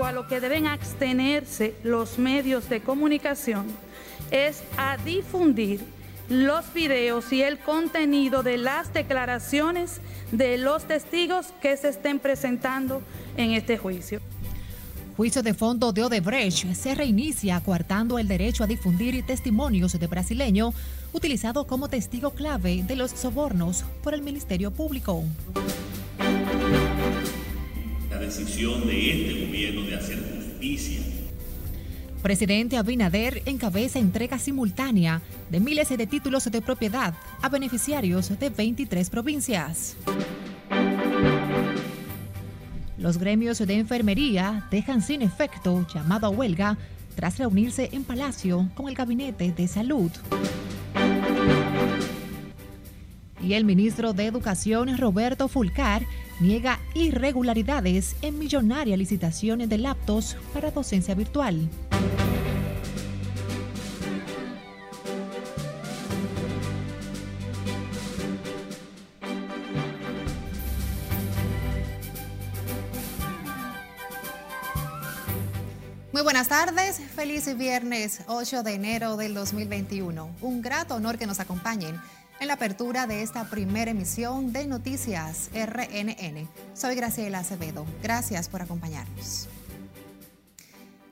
a lo que deben abstenerse los medios de comunicación es a difundir los videos y el contenido de las declaraciones de los testigos que se estén presentando en este juicio. Juicio de fondo de Odebrecht se reinicia coartando el derecho a difundir testimonios de brasileño utilizado como testigo clave de los sobornos por el Ministerio Público. Decisión de este gobierno de hacer justicia Presidente Abinader encabeza entrega simultánea de miles de títulos de propiedad a beneficiarios de 23 provincias. Los gremios de enfermería dejan sin efecto llamado a huelga tras reunirse en Palacio con el Gabinete de Salud. Y el ministro de Educación, Roberto Fulcar, niega irregularidades en millonaria licitaciones de laptops para docencia virtual. Muy buenas tardes, feliz viernes 8 de enero del 2021. Un grato honor que nos acompañen en la apertura de esta primera emisión de Noticias RNN. Soy Graciela Acevedo. Gracias por acompañarnos.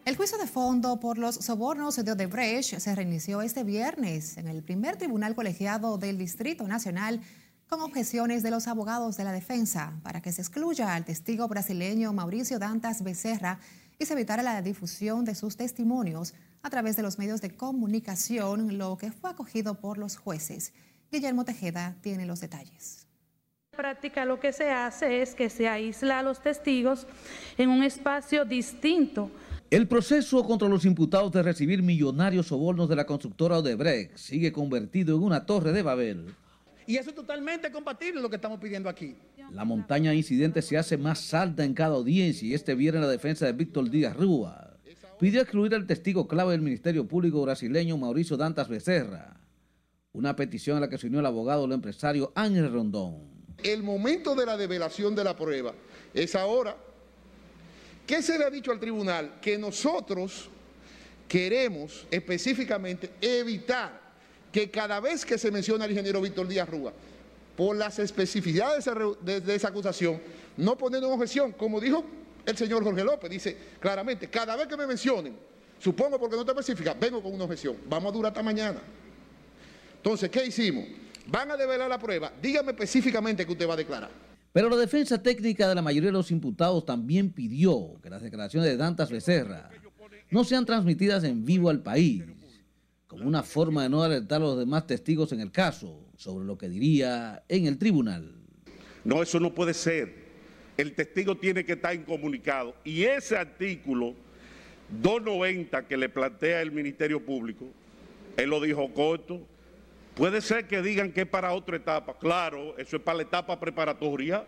El juicio de fondo por los sobornos de Odebrecht se reinició este viernes en el primer tribunal colegiado del Distrito Nacional con objeciones de los abogados de la defensa para que se excluya al testigo brasileño Mauricio Dantas Becerra y se evitara la difusión de sus testimonios a través de los medios de comunicación, lo que fue acogido por los jueces. Guillermo Tejeda tiene los detalles. En práctica lo que se hace es que se aísla a los testigos en un espacio distinto. El proceso contra los imputados de recibir millonarios sobornos de la constructora Odebrecht sigue convertido en una torre de Babel. Y eso es totalmente compatible lo que estamos pidiendo aquí. La montaña de incidentes se hace más alta en cada audiencia y este viernes la defensa de Víctor Díaz Rúa pidió excluir al testigo clave del Ministerio Público brasileño Mauricio Dantas Becerra una petición a la que se unió el abogado del empresario Ángel Rondón. El momento de la develación de la prueba es ahora. ¿Qué se le ha dicho al tribunal? Que nosotros queremos específicamente evitar que cada vez que se menciona al ingeniero Víctor Díaz Rúa, por las especificidades de, esa acusación, no poner una objeción, como dijo el señor Jorge López, dice claramente, cada vez que me mencionen, supongo porque no está específica, vengo con una objeción, vamos a durar hasta mañana. Entonces, ¿qué hicimos? Van a develar la prueba. Dígame específicamente que usted va a declarar. Pero la defensa técnica de la mayoría de los imputados también pidió que las declaraciones de Dantas Becerra no sean transmitidas en vivo al país, como una forma de no alertar a los demás testigos en el caso sobre lo que diría en el tribunal. No, eso no puede ser. El testigo tiene que estar incomunicado. Y ese artículo 290 que le plantea el Ministerio Público, él lo dijo corto, Puede ser que digan que es para otra etapa. Claro, eso es para la etapa preparatoria,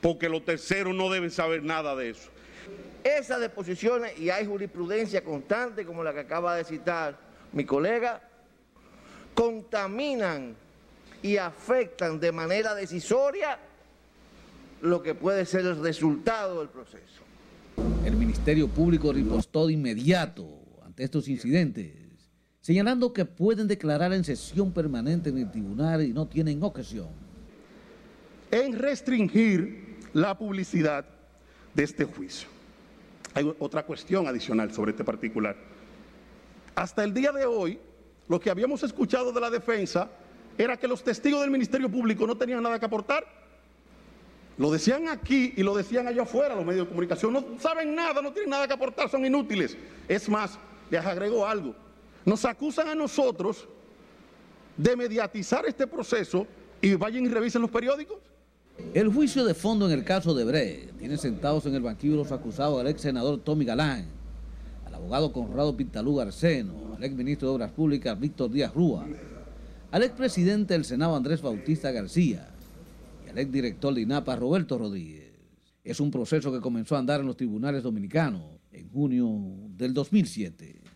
porque los terceros no deben saber nada de eso. Esas deposiciones, y hay jurisprudencia constante como la que acaba de citar mi colega, contaminan y afectan de manera decisoria lo que puede ser el resultado del proceso. El Ministerio Público ripostó de inmediato ante estos incidentes señalando que pueden declarar en sesión permanente en el tribunal y no tienen objeción. En restringir la publicidad de este juicio. Hay otra cuestión adicional sobre este particular. Hasta el día de hoy, lo que habíamos escuchado de la defensa era que los testigos del Ministerio Público no tenían nada que aportar. Lo decían aquí y lo decían allá afuera los medios de comunicación. No saben nada, no tienen nada que aportar, son inútiles. Es más, les agrego algo nos acusan a nosotros de mediatizar este proceso y vayan y revisen los periódicos. El juicio de fondo en el caso de Bre tiene sentados en el banquillo los acusados al ex senador Tommy Galán, al abogado Conrado Pintalú Garceno, al ex ministro de Obras Públicas Víctor Díaz Rúa, al ex presidente del Senado Andrés Bautista García y al ex director de INAPA Roberto Rodríguez. Es un proceso que comenzó a andar en los tribunales dominicanos en junio del 2007.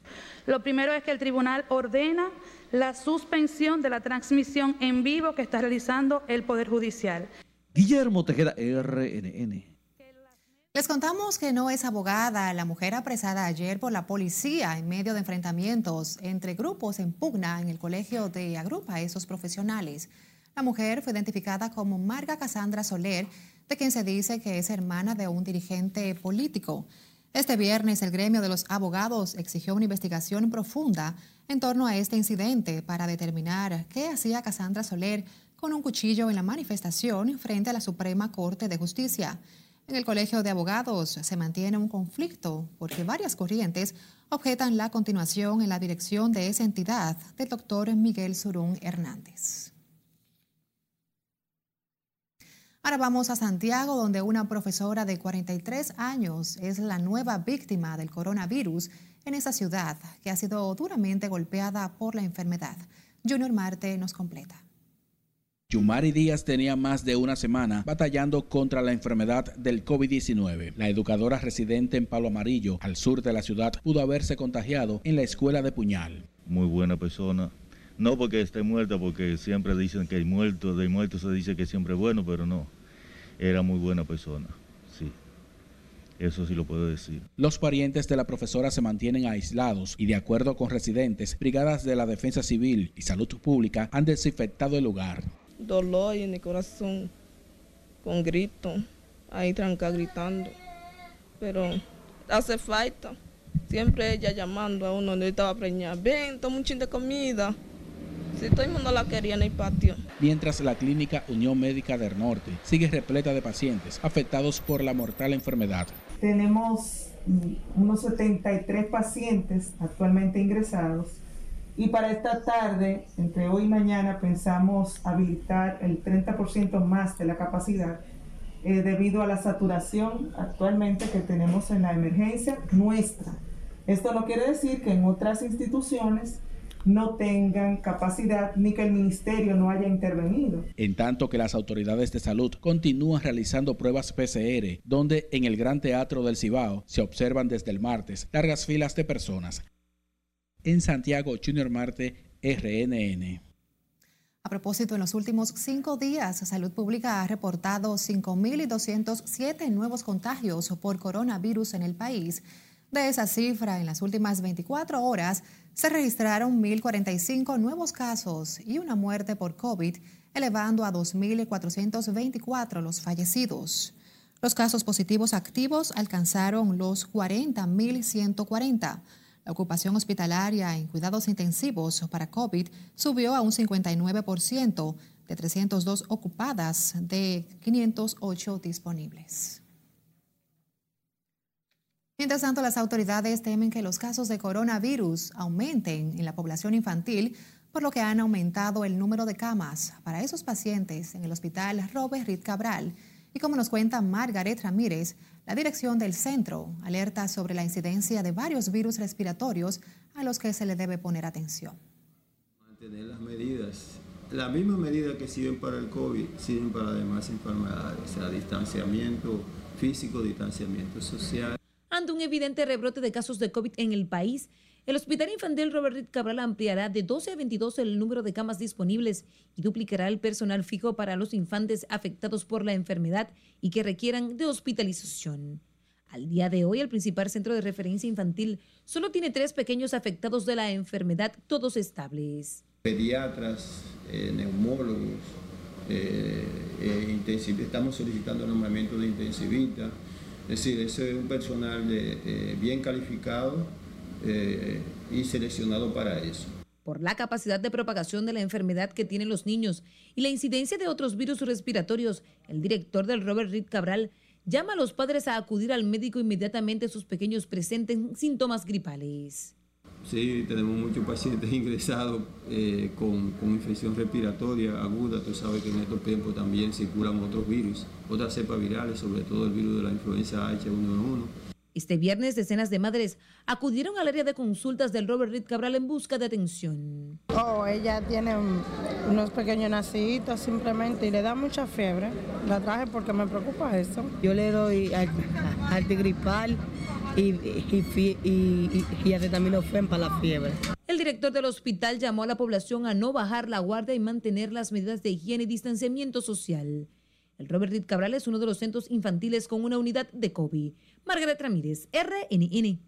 Lo primero es que el tribunal ordena la suspensión de la transmisión en vivo que está realizando el Poder Judicial. Guillermo Tejeda, RNN. Les contamos que no es abogada la mujer apresada ayer por la policía en medio de enfrentamientos entre grupos en pugna en el colegio de Agrupa a esos profesionales. La mujer fue identificada como Marga Casandra Soler, de quien se dice que es hermana de un dirigente político. Este viernes el gremio de los abogados exigió una investigación profunda en torno a este incidente para determinar qué hacía Casandra Soler con un cuchillo en la manifestación frente a la Suprema Corte de Justicia. En el Colegio de Abogados se mantiene un conflicto porque varias corrientes objetan la continuación en la dirección de esa entidad del doctor Miguel Surún Hernández. Ahora vamos a Santiago, donde una profesora de 43 años es la nueva víctima del coronavirus en esa ciudad que ha sido duramente golpeada por la enfermedad. Junior Marte nos completa. Yumari Díaz tenía más de una semana batallando contra la enfermedad del COVID-19. La educadora residente en Palo Amarillo, al sur de la ciudad, pudo haberse contagiado en la escuela de Puñal. Muy buena persona. No porque esté muerta, porque siempre dicen que hay muerto, de muerto se dice que siempre es bueno, pero no. Era muy buena persona, sí. Eso sí lo puedo decir. Los parientes de la profesora se mantienen aislados y de acuerdo con residentes, brigadas de la Defensa Civil y Salud Pública han desinfectado el lugar dolor en el corazón, con grito, ahí tranca gritando. Pero hace falta. Siempre ella llamando a uno, donde estaba preñada, ven, toma un chin de comida. Si todo el mundo la quería en el patio. Mientras la clínica Unión Médica del Norte sigue repleta de pacientes afectados por la mortal enfermedad. Tenemos mm, unos 73 pacientes actualmente ingresados y para esta tarde, entre hoy y mañana, pensamos habilitar el 30% más de la capacidad eh, debido a la saturación actualmente que tenemos en la emergencia nuestra. Esto no quiere decir que en otras instituciones no tengan capacidad ni que el ministerio no haya intervenido. En tanto que las autoridades de salud continúan realizando pruebas PCR, donde en el Gran Teatro del Cibao se observan desde el martes largas filas de personas en Santiago, Junior Marte, RNN. A propósito, en los últimos cinco días, Salud Pública ha reportado 5.207 nuevos contagios por coronavirus en el país. De esa cifra, en las últimas 24 horas se registraron 1.045 nuevos casos y una muerte por COVID, elevando a 2.424 los fallecidos. Los casos positivos activos alcanzaron los 40.140. La ocupación hospitalaria en cuidados intensivos para COVID subió a un 59% de 302 ocupadas de 508 disponibles. Mientras tanto, las autoridades temen que los casos de coronavirus aumenten en la población infantil, por lo que han aumentado el número de camas para esos pacientes en el hospital Robert Reed Cabral. Y como nos cuenta Margaret Ramírez, la dirección del centro alerta sobre la incidencia de varios virus respiratorios a los que se le debe poner atención. Mantener las medidas, las mismas medidas que sirven para el COVID, sirven para demás enfermedades, o sea, distanciamiento físico, distanciamiento social. Ante un evidente rebrote de casos de COVID en el país, el Hospital Infantil Robert Reed Cabral ampliará de 12 a 22 el número de camas disponibles y duplicará el personal fijo para los infantes afectados por la enfermedad y que requieran de hospitalización. Al día de hoy, el principal centro de referencia infantil solo tiene tres pequeños afectados de la enfermedad, todos estables. Pediatras, eh, neumólogos, eh, eh estamos solicitando nombramiento de intensivista. Es decir, ese es un personal eh, bien calificado eh, y seleccionado para eso. Por la capacidad de propagación de la enfermedad que tienen los niños y la incidencia de otros virus respiratorios, el director del Robert Reed Cabral llama a los padres a acudir al médico inmediatamente sus pequeños presenten síntomas gripales. Sí, tenemos muchos pacientes ingresados eh, con, con, infección respiratoria aguda. Tú sabes que en estos tiempos también circulan otros virus, otras cepas virales, sobre todo el virus de la influenza H1N1 este viernes, decenas de madres acudieron al área de consultas del Robert Reed Cabral en busca de atención. Oh, ella tiene unos pequeños nacidos simplemente y le da mucha fiebre. La traje porque me preocupa eso. Yo le doy antigripal y, y, y, y acetaminofén para la fiebre. El director del hospital llamó a la población a no bajar la guardia y mantener las medidas de higiene y distanciamiento social. El Robert Reed Cabral es uno de los centros infantiles con una unidad de COVID. Margaret Ramírez, RNN.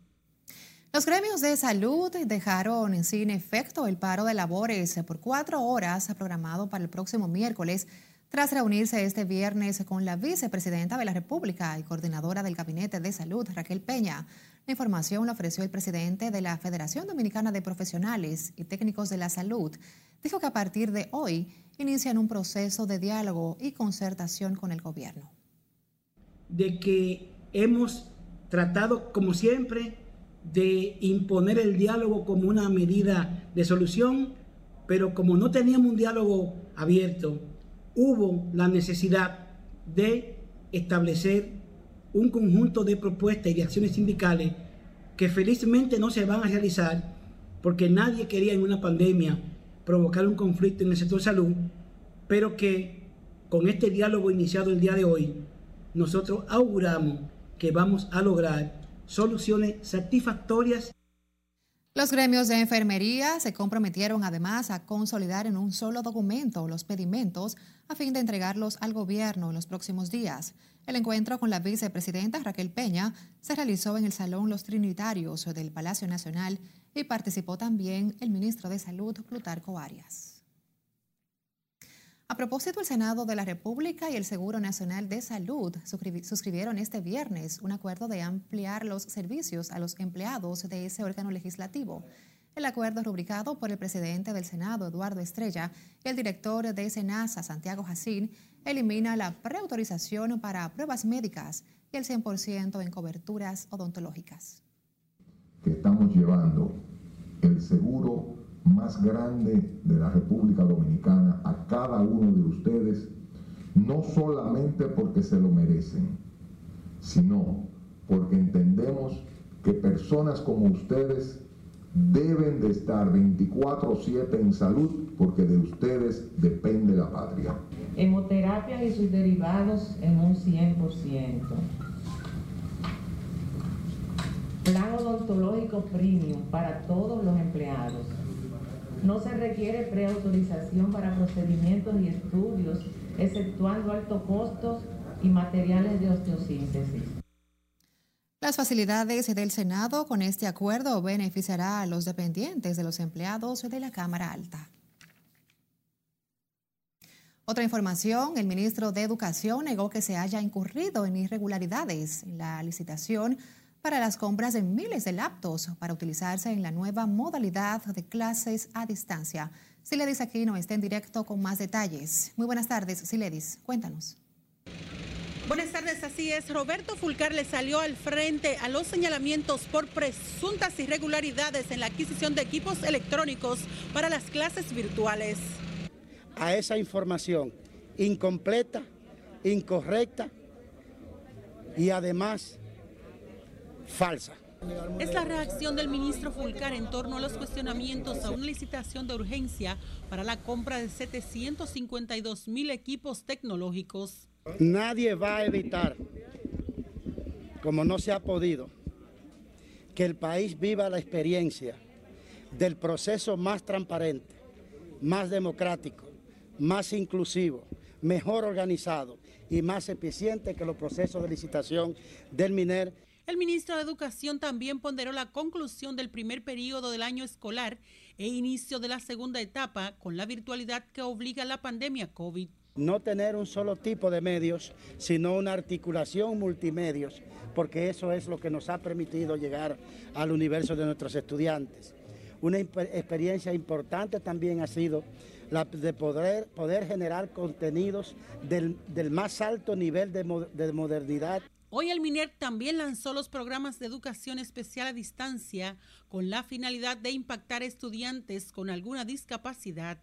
Los gremios de salud dejaron sin efecto el paro de labores por cuatro horas programado para el próximo miércoles tras reunirse este viernes con la vicepresidenta de la República y coordinadora del Gabinete de Salud, Raquel Peña. La información la ofreció el presidente de la Federación Dominicana de Profesionales y Técnicos de la Salud. Dijo que a partir de hoy inician un proceso de diálogo y concertación con el gobierno. De que hemos tratado, como siempre, de imponer el diálogo como una medida de solución, pero como no teníamos un diálogo abierto, hubo la necesidad de establecer un conjunto de propuestas y de acciones sindicales que felizmente no se van a realizar porque nadie quería en una pandemia provocar un conflicto en el sector salud, pero que con este diálogo iniciado el día de hoy, nosotros auguramos que vamos a lograr soluciones satisfactorias. Los gremios de enfermería se comprometieron además a consolidar en un solo documento los pedimentos a fin de entregarlos al gobierno en los próximos días. El encuentro con la vicepresidenta Raquel Peña se realizó en el Salón Los Trinitarios del Palacio Nacional y participó también el ministro de Salud, Plutarco Arias. A propósito, el Senado de la República y el Seguro Nacional de Salud suscribieron este viernes un acuerdo de ampliar los servicios a los empleados de ese órgano legislativo. El acuerdo rubricado por el presidente del Senado, Eduardo Estrella, y el director de SENASA, Santiago Jacín, elimina la preautorización para pruebas médicas y el 100% en coberturas odontológicas. estamos llevando el seguro más grande de la República Dominicana a cada uno de ustedes, no solamente porque se lo merecen, sino porque entendemos que personas como ustedes deben de estar 24/7 en salud porque de ustedes depende la patria. Hemoterapia y sus derivados en un 100%. Plan odontológico premium para todos los empleados no se requiere preautorización para procedimientos y estudios, exceptuando altos costos y materiales de osteosíntesis. Las facilidades del Senado con este acuerdo beneficiará a los dependientes de los empleados de la Cámara Alta. Otra información, el ministro de Educación negó que se haya incurrido en irregularidades en la licitación para las compras de miles de laptops para utilizarse en la nueva modalidad de clases a distancia. Siledis Aquino está en directo con más detalles. Muy buenas tardes, Siledis. Cuéntanos. Buenas tardes, así es. Roberto Fulcar le salió al frente a los señalamientos por presuntas irregularidades en la adquisición de equipos electrónicos para las clases virtuales. A esa información incompleta, incorrecta y además falsa. Es la reacción del ministro Fulcar en torno a los cuestionamientos a una licitación de urgencia para la compra de 752 mil equipos tecnológicos. Nadie va a evitar, como no se ha podido, que el país viva la experiencia del proceso más transparente, más democrático, más inclusivo, mejor organizado y más eficiente que los procesos de licitación del MINER el ministro de Educación también ponderó la conclusión del primer periodo del año escolar e inicio de la segunda etapa con la virtualidad que obliga la pandemia COVID. No tener un solo tipo de medios, sino una articulación multimedios, porque eso es lo que nos ha permitido llegar al universo de nuestros estudiantes. Una experiencia importante también ha sido la de poder, generar contenidos del, más alto nivel de modernidad. Hoy el MINER también lanzó los programas de educación especial a distancia con la finalidad de impactar a estudiantes con alguna discapacidad.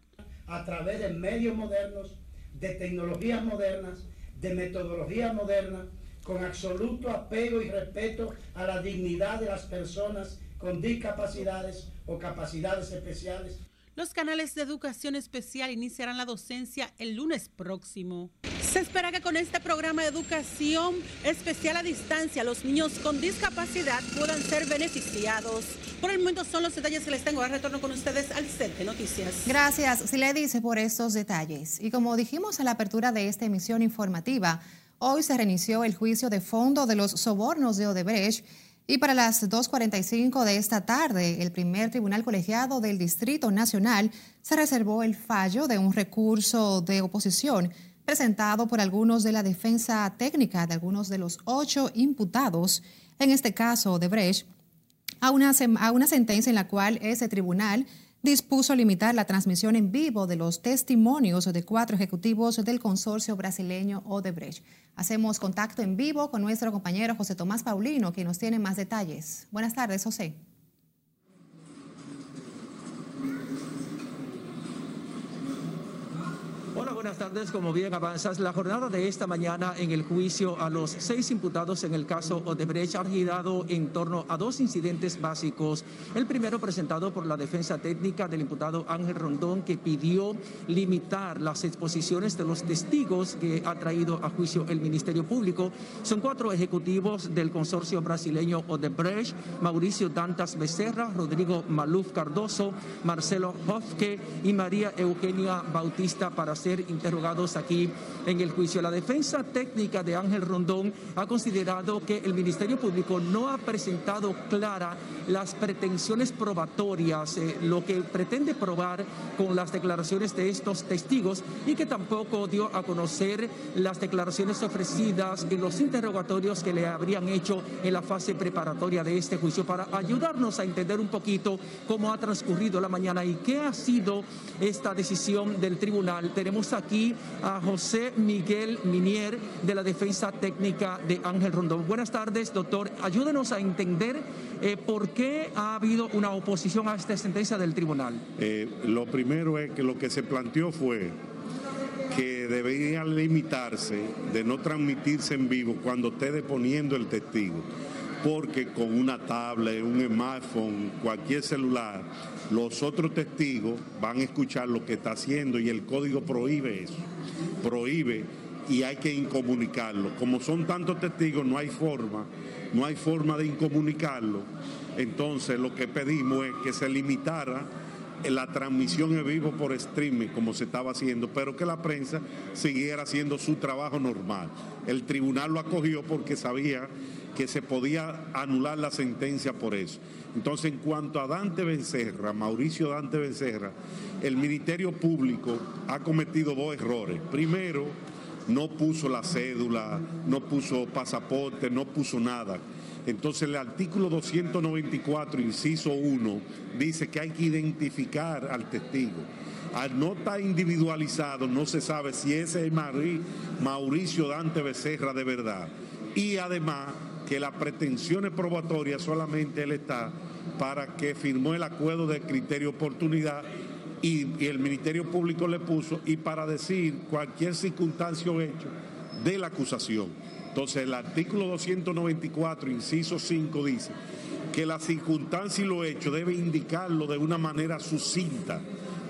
A través de medios modernos, de tecnologías modernas, de metodologías modernas, con absoluto apego y respeto a la dignidad de las personas con discapacidades o capacidades especiales. Los canales de educación especial iniciarán la docencia el lunes próximo. Se espera que con este programa de educación especial a distancia los niños con discapacidad puedan ser beneficiados. Por el momento son los detalles que les tengo. Ahora retorno con ustedes al set de noticias. Gracias, dice por estos detalles. Y como dijimos a la apertura de esta emisión informativa, hoy se reinició el juicio de fondo de los sobornos de Odebrecht y para las 2.45 de esta tarde, el primer tribunal colegiado del Distrito Nacional se reservó el fallo de un recurso de oposición presentado por algunos de la defensa técnica de algunos de los ocho imputados, en este caso de Brecht, a una, a una sentencia en la cual ese tribunal dispuso limitar la transmisión en vivo de los testimonios de cuatro ejecutivos del consorcio brasileño Odebrecht. Hacemos contacto en vivo con nuestro compañero José Tomás Paulino, que nos tiene más detalles. Buenas tardes, José. Hola, buenas tardes. Como bien avanzas, la jornada de esta mañana en el juicio a los seis imputados en el caso Odebrecht ha girado en torno a dos incidentes básicos. El primero presentado por la defensa técnica del imputado Ángel Rondón, que pidió limitar las exposiciones de los testigos que ha traído a juicio el Ministerio Público. Son cuatro ejecutivos del consorcio brasileño Odebrecht, Mauricio Dantas Becerra, Rodrigo Maluf Cardoso, Marcelo Hofke y María Eugenia Bautista para ser interrogados aquí en el juicio. La defensa técnica de Ángel Rondón ha considerado que el Ministerio Público no ha presentado clara las pretensiones probatorias, eh, lo que pretende probar con las declaraciones de estos testigos y que tampoco dio a conocer las declaraciones ofrecidas en los interrogatorios que le habrían hecho en la fase preparatoria de este juicio para ayudarnos a entender un poquito cómo ha transcurrido la mañana y qué ha sido esta decisión del tribunal. Tenemos aquí a José Miguel Minier de la Defensa Técnica de Ángel Rondón. Buenas tardes, doctor. Ayúdenos a entender eh, por qué ha habido una oposición a esta sentencia del tribunal. Eh, lo primero es que lo que se planteó fue que debería limitarse de no transmitirse en vivo cuando esté deponiendo el testigo, porque con una tablet, un smartphone, cualquier celular, los otros testigos van a escuchar lo que está haciendo y el código prohíbe eso, prohíbe y hay que incomunicarlo. Como son tantos testigos, no hay forma, no hay forma de incomunicarlo. Entonces lo que pedimos es que se limitara la transmisión en vivo por streaming como se estaba haciendo, pero que la prensa siguiera haciendo su trabajo normal. El tribunal lo acogió porque sabía que se podía anular la sentencia por eso. Entonces, en cuanto a Dante Becerra, Mauricio Dante Becerra, el Ministerio Público ha cometido dos errores. Primero, no puso la cédula, no puso pasaporte, no puso nada. Entonces el artículo 294, inciso 1, dice que hay que identificar al testigo. Al no estar individualizado, no se sabe si ese es Mauricio Dante Becerra de verdad. Y además que las pretensiones probatorias solamente él está para que firmó el acuerdo de criterio oportunidad y, el Ministerio Público le puso y para decir cualquier circunstancia o hecho de la acusación. Entonces el artículo 294, inciso 5 dice que la circunstancia y lo hecho debe indicarlo de una manera sucinta,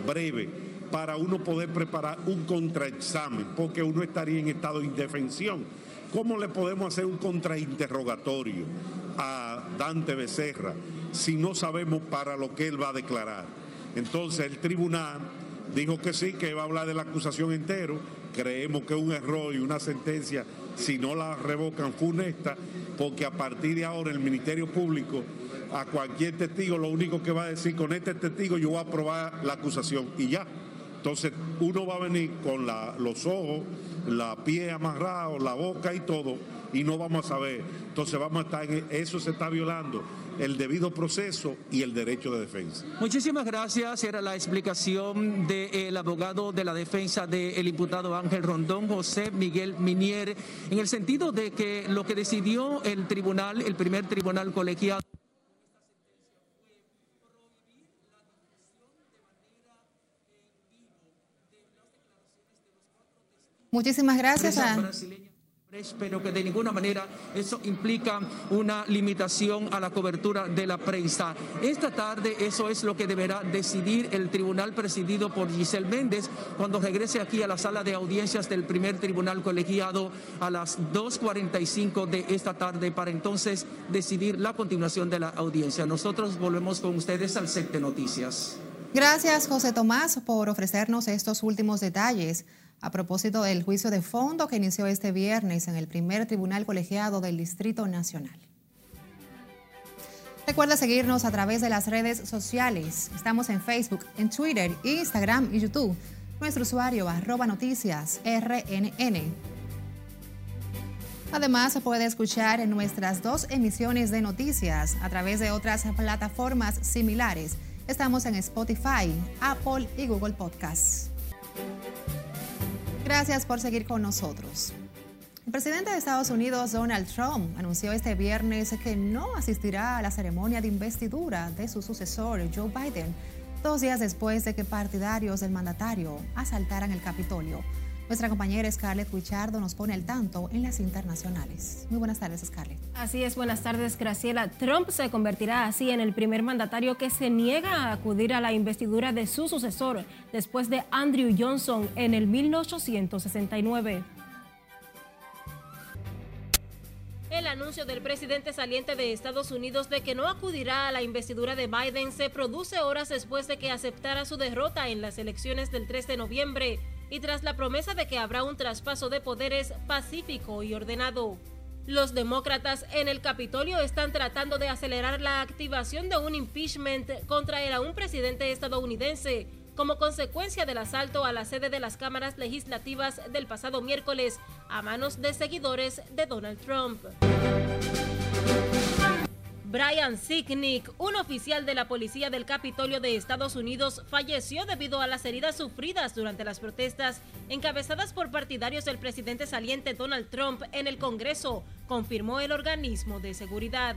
breve, para uno poder preparar un contraexamen, porque uno estaría en estado de indefensión ¿Cómo le podemos hacer un contrainterrogatorio a Dante Becerra si no sabemos para lo que él va a declarar? Entonces el tribunal dijo que sí, que va a hablar de la acusación entero. Creemos que un error y una sentencia, si no la revocan, funesta, porque a partir de ahora el Ministerio Público a cualquier testigo lo único que va a decir con este testigo yo voy a aprobar la acusación y ya. Entonces uno va a venir con los ojos, la pie amarrado, la boca y todo, y no vamos a saber. Entonces vamos a estar en eso se está violando el debido proceso y el derecho de defensa. Muchísimas gracias. Era la explicación del abogado de la defensa del imputado Ángel Rondón, José Miguel Minier, en el sentido de que lo que decidió el tribunal, el primer tribunal colegiado, Muchísimas gracias a... pero que de ninguna manera eso implica una limitación a la cobertura de la prensa. Esta tarde eso es lo que deberá decidir el tribunal presidido por Giselle Méndez cuando regrese aquí a la sala de audiencias del primer tribunal colegiado a las 2.45 de esta tarde para entonces decidir la continuación de la audiencia. Nosotros volvemos con ustedes al set de noticias. Gracias, José Tomás, por ofrecernos estos últimos detalles a propósito del juicio de fondo que inició este viernes en el primer tribunal colegiado del Distrito Nacional. Recuerda seguirnos a través de las redes sociales. Estamos en Facebook, en Twitter, Instagram y YouTube. Nuestro usuario arroba noticias RNN. Además, puede escuchar en nuestras dos emisiones de noticias a través de otras plataformas similares. Estamos en Spotify, Apple y Google Podcasts. Gracias por seguir con nosotros. El presidente de Estados Unidos, Donald Trump, anunció este viernes que no asistirá a la ceremonia de investidura de su sucesor, Joe Biden, dos días después de que partidarios del mandatario asaltaran el Capitolio. Nuestra compañera Scarlett Wichardo nos pone al tanto en las internacionales. Muy buenas tardes, Scarlett. Así es, buenas tardes, Graciela. Trump se convertirá así en el primer mandatario que se niega a acudir a la investidura de su sucesor después de Andrew Johnson en el 1869. El anuncio del presidente saliente de Estados Unidos de que no acudirá a la investidura de Biden se produce horas después de que aceptara su derrota en las elecciones del 3 de noviembre y tras la promesa de que habrá un traspaso de poderes pacífico y ordenado. Los demócratas en el Capitolio están tratando de acelerar la activación de un impeachment contra el aún presidente estadounidense como consecuencia del asalto a la sede de las cámaras legislativas del pasado miércoles a manos de seguidores de Donald Trump. Brian Sicknick, un oficial de la policía del Capitolio de Estados Unidos, falleció debido a las heridas sufridas durante las protestas encabezadas por partidarios del presidente saliente Donald Trump en el Congreso, confirmó el organismo de seguridad.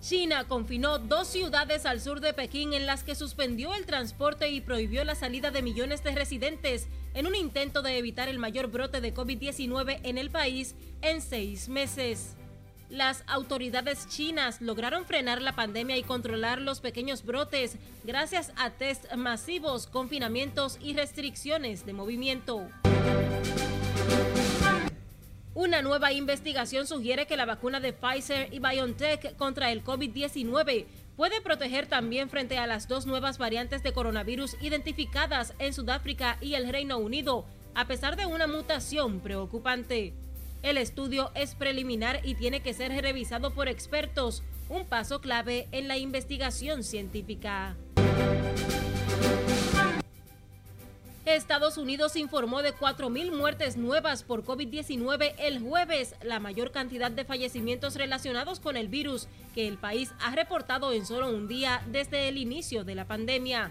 China confinó dos ciudades al sur de Pekín en las que suspendió el transporte y prohibió la salida de millones de residentes en un intento de evitar el mayor brote de COVID-19 en el país en seis meses. Las autoridades chinas lograron frenar la pandemia y controlar los pequeños brotes gracias a test masivos, confinamientos y restricciones de movimiento. Una nueva investigación sugiere que la vacuna de Pfizer y BioNTech contra el COVID-19 puede proteger también frente a las dos nuevas variantes de coronavirus identificadas en Sudáfrica y el Reino Unido, a pesar de una mutación preocupante. El estudio es preliminar y tiene que ser revisado por expertos, un paso clave en la investigación científica. Estados Unidos informó de 4.000 muertes nuevas por COVID-19 el jueves, la mayor cantidad de fallecimientos relacionados con el virus que el país ha reportado en solo un día desde el inicio de la pandemia.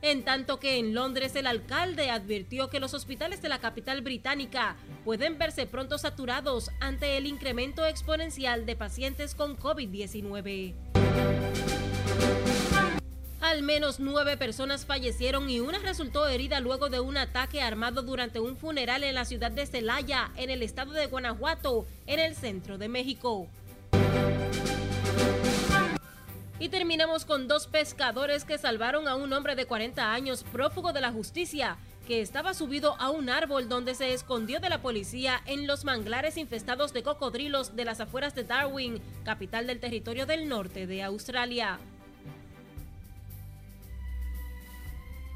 En tanto que en Londres el alcalde advirtió que los hospitales de la capital británica pueden verse pronto saturados ante el incremento exponencial de pacientes con COVID-19. Al menos nueve personas fallecieron y una resultó herida luego de un ataque armado durante un funeral en la ciudad de Celaya, en el estado de Guanajuato, en el centro de México. Y terminamos con dos pescadores que salvaron a un hombre de 40 años prófugo de la justicia que estaba subido a un árbol donde se escondió de la policía en los manglares infestados de cocodrilos de las afueras de Darwin, capital del territorio del norte de Australia.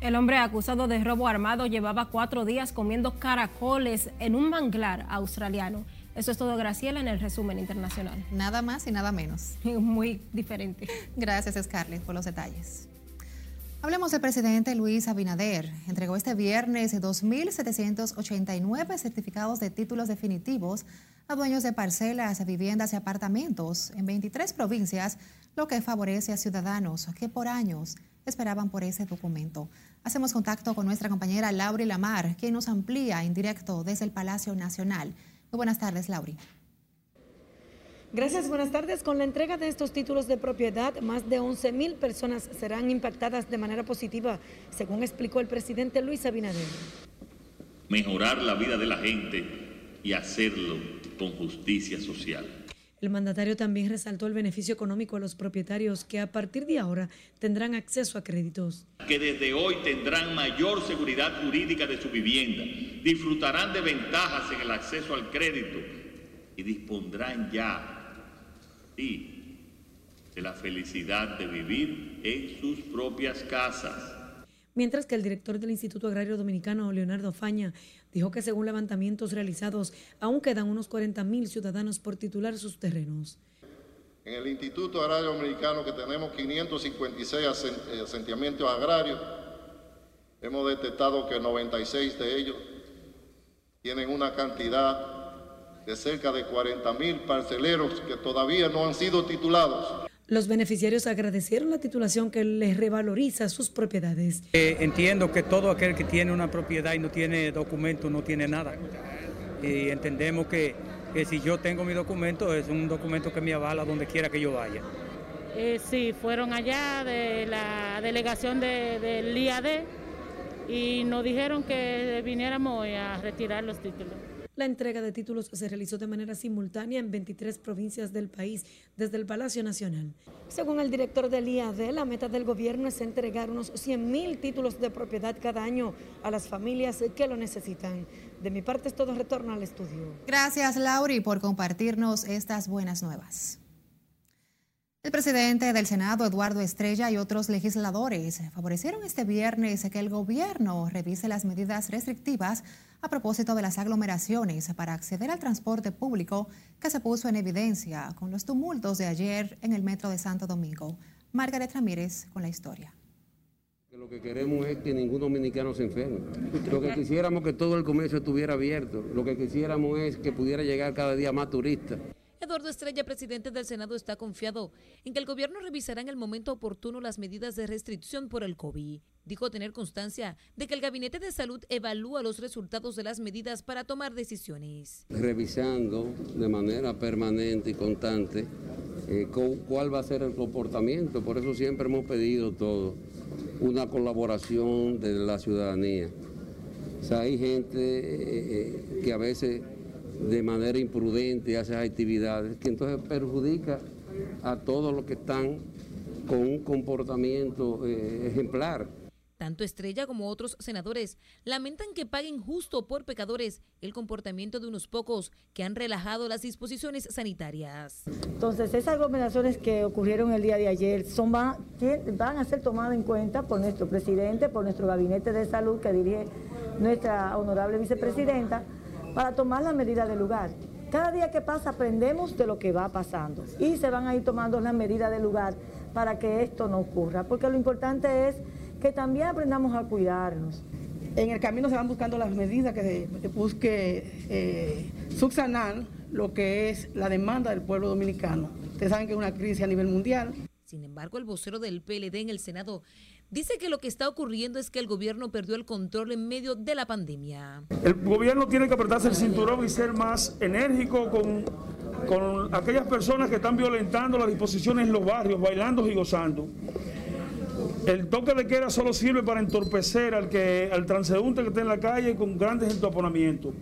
El hombre acusado de robo armado llevaba cuatro días comiendo caracoles en un manglar australiano. Eso es todo, Graciela, en el resumen internacional. Nada más y nada menos. Muy diferente. Gracias, Scarlett, por los detalles. Hablemos del presidente Luis Abinader. Entregó este viernes 2.789 certificados de títulos definitivos a dueños de parcelas, viviendas y apartamentos en 23 provincias, lo que favorece a ciudadanos que por años esperaban por ese documento. Hacemos contacto con nuestra compañera Laura Lamar, quien nos amplía en directo desde el Palacio Nacional. Muy buenas tardes, Lauri. Gracias, buenas tardes. Con la entrega de estos títulos de propiedad, más de 11 mil personas serán impactadas de manera positiva, según explicó el presidente Luis Abinader. mejorar la vida de la gente y hacerlo con justicia social. El mandatario también resaltó el beneficio económico a los propietarios que a partir de ahora tendrán acceso a créditos. Que desde hoy tendrán mayor seguridad jurídica de su vivienda, disfrutarán de ventajas en el acceso al crédito y dispondrán ya de la felicidad de vivir en sus propias casas. Mientras que el director del Instituto Agrario Dominicano, Leonardo Faña, dijo que según levantamientos realizados, aún quedan unos 40 mil ciudadanos por titular sus terrenos. En el Instituto Agrario Dominicano, que tenemos 556 asentamientos agrarios, hemos detectado que 96 de ellos tienen una cantidad de cerca de 40 mil parceleros que todavía no han sido titulados. Los beneficiarios agradecieron la titulación que les revaloriza sus propiedades. Eh, entiendo que todo aquel que tiene una propiedad y no tiene documento no tiene nada. Y entendemos que, si yo tengo mi documento es un documento que me avala donde quiera que yo vaya. Eh, sí, fueron allá de la delegación del IAD y nos dijeron que viniéramos a retirar los títulos. La entrega de títulos se realizó de manera simultánea en 23 provincias del país desde el Palacio Nacional. Según el director del IAD, la meta del gobierno es entregar unos 100.000 títulos de propiedad cada año a las familias que lo necesitan. De mi parte es todo, retorno al estudio. Gracias, Lauri, por compartirnos estas buenas nuevas. El presidente del Senado, Eduardo Estrella, y otros legisladores favorecieron este viernes que el gobierno revise las medidas restrictivas a propósito de las aglomeraciones para acceder al transporte público que se puso en evidencia con los tumultos de ayer en el metro de Santo Domingo. Margaret Ramírez con la historia. Lo que queremos es que ningún dominicano se enferme. Lo que quisiéramos que todo el comercio estuviera abierto. Lo que quisiéramos es que pudiera llegar cada día más turistas. Eduardo Estrella, presidente del Senado, está confiado en que el gobierno revisará en el momento oportuno las medidas de restricción por el COVID. Dijo tener constancia de que el Gabinete de Salud evalúa los resultados de las medidas para tomar decisiones. Revisando de manera permanente y constante eh, cuál va a ser el comportamiento. Por eso siempre hemos pedido todo, una colaboración de la ciudadanía. O sea, hay gente eh, eh, que a veces de manera imprudente hace actividades que entonces perjudica a todos los que están con un comportamiento eh, ejemplar. Tanto Estrella como otros senadores lamentan que paguen justo por pecadores el comportamiento de unos pocos que han relajado las disposiciones sanitarias. Entonces, esas aglomeraciones que ocurrieron el día de ayer son, van, van a ser tomadas en cuenta por nuestro presidente, por nuestro gabinete de salud que dirige nuestra honorable vicepresidenta para tomar las medidas del lugar. Cada día que pasa aprendemos de lo que va pasando y se van a ir tomando las medidas del lugar para que esto no ocurra, porque lo importante es que también aprendamos a cuidarnos. En el camino se van buscando las medidas que busque eh, subsanar lo que es la demanda del pueblo dominicano. Ustedes saben que es una crisis a nivel mundial. Sin embargo, el vocero del PLD en el Senado dice que lo que está ocurriendo es que el gobierno perdió el control en medio de la pandemia. El gobierno tiene que apretarse el cinturón y ser más enérgico con, con aquellas personas que están violentando las disposiciones en los barrios, bailando y gozando. El toque de queda solo sirve para entorpecer al, que, al transeúnte que está en la calle con grandes entoponamientos.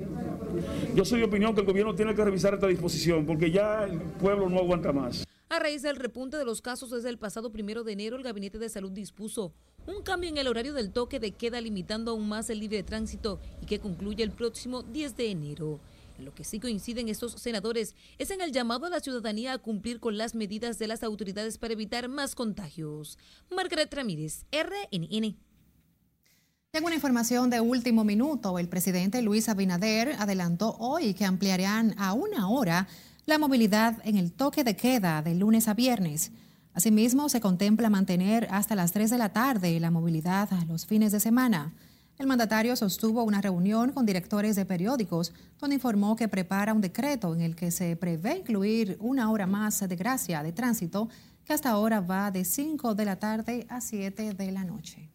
Yo soy de opinión que el gobierno tiene que revisar esta disposición porque ya el pueblo no aguanta más. A raíz del repunte de los casos desde el pasado primero de enero, el Gabinete de Salud dispuso un cambio en el horario del toque de queda limitando aún más el libre tránsito y que concluye el próximo 10 de enero. En lo que sí coinciden estos senadores es en el llamado a la ciudadanía a cumplir con las medidas de las autoridades para evitar más contagios. Margaret Ramírez, RNN. Tengo una información de último minuto. El presidente Luis Abinader adelantó hoy que ampliarían a una hora la movilidad en el toque de queda de lunes a viernes. Asimismo, se contempla mantener hasta las 3 de la tarde la movilidad a los fines de semana. El mandatario sostuvo una reunión con directores de periódicos donde informó que prepara un decreto en el que se prevé incluir una hora más de gracia de tránsito que hasta ahora va de 5 de la tarde a 7 de la noche.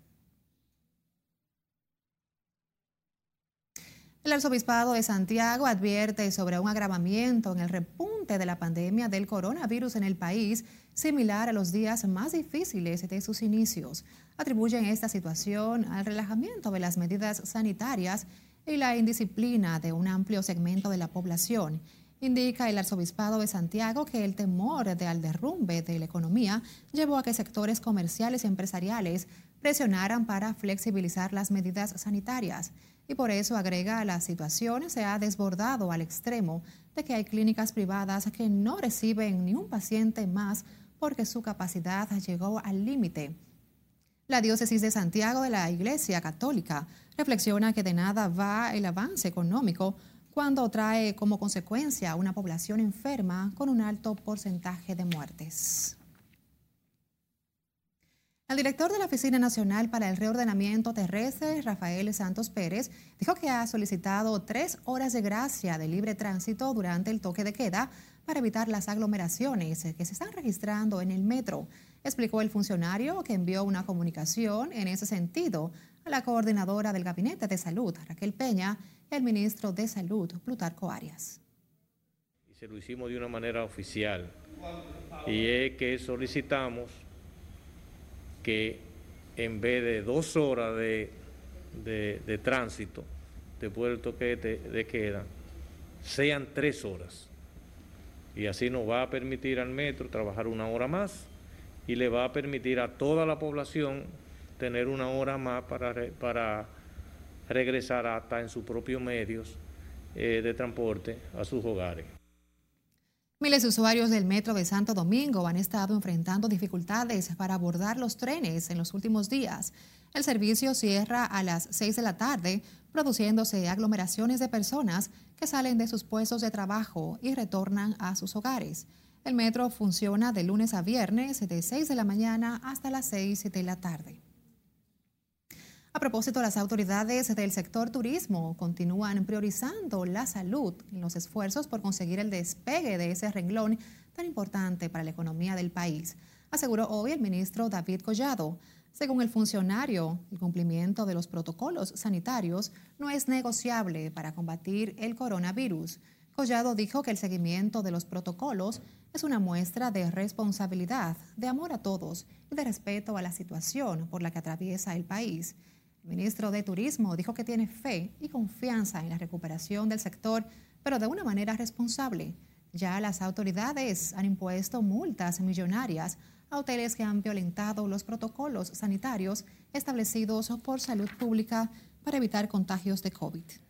El arzobispado de Santiago advierte sobre un agravamiento en el repunte de la pandemia del coronavirus en el país, similar a los días más difíciles de sus inicios. Atribuyen esta situación al relajamiento de las medidas sanitarias y la indisciplina de un amplio segmento de la población. Indica el arzobispado de Santiago que el temor de al derrumbe de la economía llevó a que sectores comerciales y empresariales presionaran para flexibilizar las medidas sanitarias. Y por eso agrega la situación se ha desbordado al extremo de que hay clínicas privadas que no reciben ni un paciente más porque su capacidad llegó al límite. La diócesis de Santiago de la Iglesia Católica reflexiona que de nada va el avance económico cuando trae como consecuencia una población enferma con un alto porcentaje de muertes. El director de la Oficina Nacional para el Reordenamiento Terrestre, Rafael Santos Pérez, dijo que ha solicitado tres horas de gracia de libre tránsito durante el toque de queda para evitar las aglomeraciones que se están registrando en el metro. Explicó el funcionario que envió una comunicación en ese sentido a la coordinadora del Gabinete de Salud, Raquel Peña, y al ministro de Salud, Plutarco Arias. Y se lo hicimos de una manera oficial. Y es que solicitamos que en vez de dos horas de, de, tránsito después del toque de, de queda, sean tres horas. Y así nos va a permitir al metro trabajar una hora más y le va a permitir a toda la población tener una hora más para, para regresar hasta en sus propios medios eh, de transporte a sus hogares. Miles de usuarios del metro de Santo Domingo han estado enfrentando dificultades para abordar los trenes en los últimos días. El servicio cierra a las 6 de la tarde, produciéndose aglomeraciones de personas que salen de sus puestos de trabajo y retornan a sus hogares. El metro funciona de lunes a viernes de 6 de la mañana hasta las 6 de la tarde. A propósito, las autoridades del sector turismo continúan priorizando la salud en los esfuerzos por conseguir el despegue de ese renglón tan importante para la economía del país, aseguró hoy el ministro David Collado. Según el funcionario, el cumplimiento de los protocolos sanitarios no es negociable para combatir el coronavirus. Collado dijo que el seguimiento de los protocolos es una muestra de responsabilidad, de amor a todos y de respeto a la situación por la que atraviesa el país. Ministro de Turismo dijo que tiene fe y confianza en la recuperación del sector, pero de una manera responsable. Ya las autoridades han impuesto multas millonarias a hoteles que han violentado los protocolos sanitarios establecidos por salud pública para evitar contagios de COVID.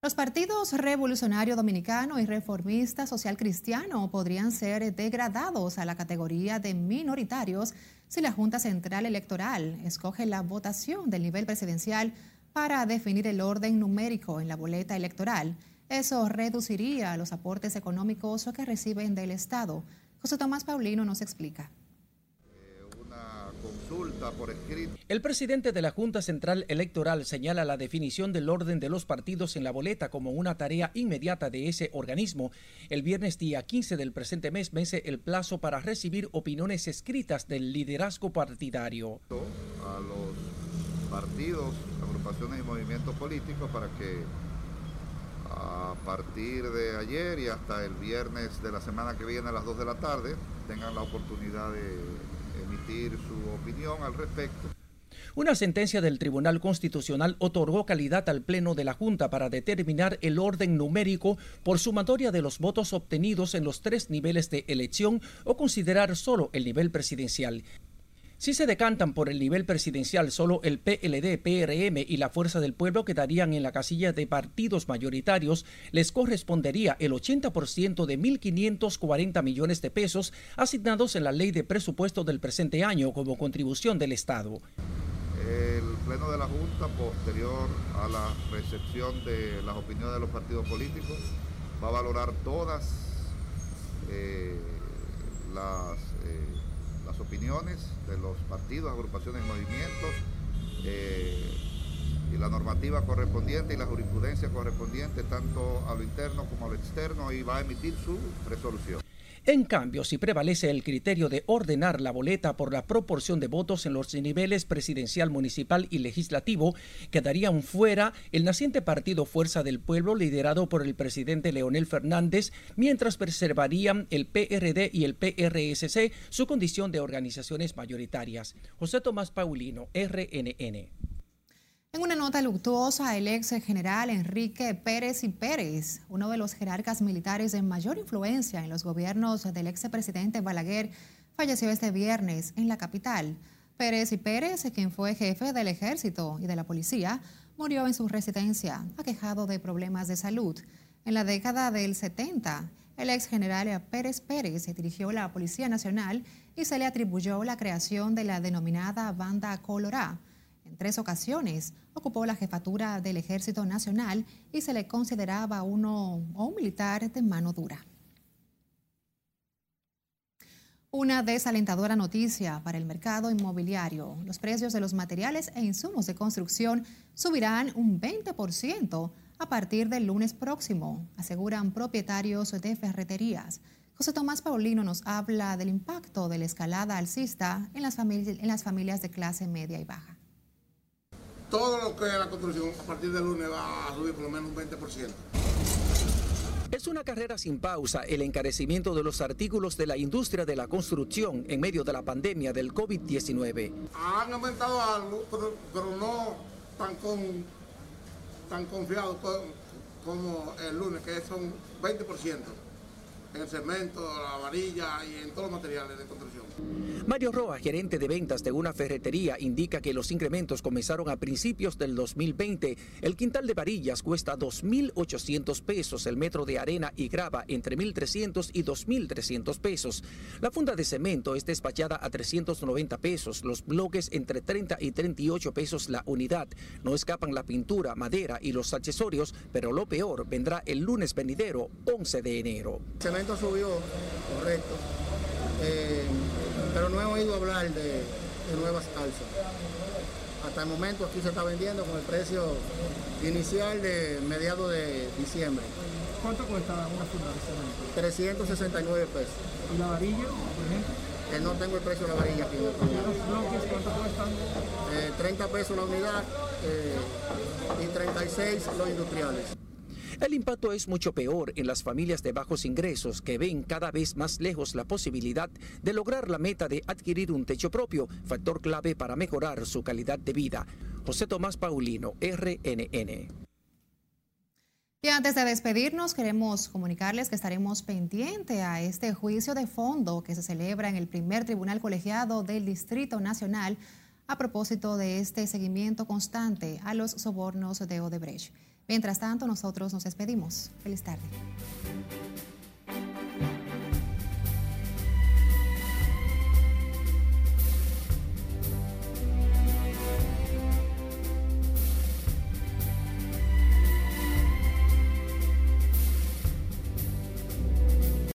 Los partidos Revolucionario Dominicano y Reformista Social Cristiano podrían ser degradados a la categoría de minoritarios si la Junta Central Electoral escoge la votación del nivel presidencial para definir el orden numérico en la boleta electoral. Eso reduciría los aportes económicos que reciben del Estado. José Tomás Paulino nos explica. El presidente de la Junta Central Electoral señala la definición del orden de los partidos en la boleta como una tarea inmediata de ese organismo. El viernes día 15 del presente mes vence el plazo para recibir opiniones escritas del liderazgo partidario. A los partidos, agrupaciones y movimientos políticos para que a partir de ayer y hasta el viernes de la semana que viene a las 2 de la tarde tengan la oportunidad de su opinión al respecto. Una sentencia del Tribunal Constitucional otorgó calidad al Pleno de la Junta para determinar el orden numérico por sumatoria de los votos obtenidos en los tres niveles de elección o considerar solo el nivel presidencial. Si se decantan por el nivel presidencial, solo el PLD, PRM y la Fuerza del Pueblo quedarían en la casilla de partidos mayoritarios. Les correspondería el 80% de 1.540 millones de pesos asignados en la ley de presupuesto del presente año como contribución del Estado. El Pleno de la Junta, posterior a la recepción de las opiniones de los partidos políticos, va a valorar todas eh, las opiniones de los partidos, agrupaciones y movimientos eh, y la normativa correspondiente y la jurisprudencia correspondiente tanto a lo interno como a lo externo y va a emitir su resolución. En cambio, si prevalece el criterio de ordenar la boleta por la proporción de votos en los niveles presidencial, municipal y legislativo, quedarían fuera el naciente partido Fuerza del Pueblo liderado por el presidente Leonel Fernández, mientras preservarían el PRD y el PRSC su condición de organizaciones mayoritarias. José Tomás Paulino, RNN. En una nota luctuosa, el ex general Enrique Pérez y Pérez, uno de los jerarcas militares de mayor influencia en los gobiernos del ex presidente Balaguer, falleció este viernes en la capital. Pérez y Pérez, quien fue jefe del ejército y de la policía, murió en su residencia, aquejado de problemas de salud. En la década del 70, el ex general Pérez Pérez dirigió la Policía Nacional y se le atribuyó la creación de la denominada Banda Colorá en tres ocasiones ocupó la jefatura del Ejército Nacional y se le consideraba uno o un militar de mano dura. Una desalentadora noticia para el mercado inmobiliario. Los precios de los materiales e insumos de construcción subirán un 20% a partir del lunes próximo, aseguran propietarios de ferreterías. José Tomás Paulino nos habla del impacto de la escalada alcista en las, en las familias de clase media y baja todo lo que es la construcción a partir del lunes va a subir por lo menos un 20%. Es una carrera sin pausa el encarecimiento de los artículos de la industria de la construcción en medio de la pandemia del COVID-19. Han aumentado algo, pero, no tan, con, tan confiado como el lunes, que son 20% en el cemento, la varilla y en todos los materiales de construcción. Mario Roa, gerente de ventas de una ferretería, indica que los incrementos comenzaron a principios del 2020. El quintal de varillas cuesta 2.800 pesos, el metro de arena y grava entre 1.300 y 2.300 pesos. La funda de cemento es despachada a 390 pesos, los bloques entre 30 y 38 pesos la unidad. No escapan la pintura, madera y los accesorios, pero lo peor vendrá el lunes venidero, 11 de enero subió, correcto, eh, pero no he oído hablar de, nuevas alzas. Hasta el momento aquí se está vendiendo con el precio inicial de mediados de diciembre. ¿Cuánto cuesta una funda de cemento? 369 pesos. ¿Y la varilla, por ejemplo? Eh, no tengo el precio de la varilla aquí. ¿Los bloques cuánto cuestan? 30 eh, pesos la unidad y 36 los industriales. El impacto es mucho peor en las familias de bajos ingresos que ven cada vez más lejos la posibilidad de lograr la meta de adquirir un techo propio, factor clave para mejorar su calidad de vida. José Tomás Paulino, RNN. Y antes de despedirnos, queremos comunicarles que estaremos pendientes a este juicio de fondo que se celebra en el primer tribunal colegiado del Distrito Nacional a propósito de este seguimiento constante a los sobornos de Odebrecht. Mientras tanto, nosotros nos despedimos. Feliz tarde.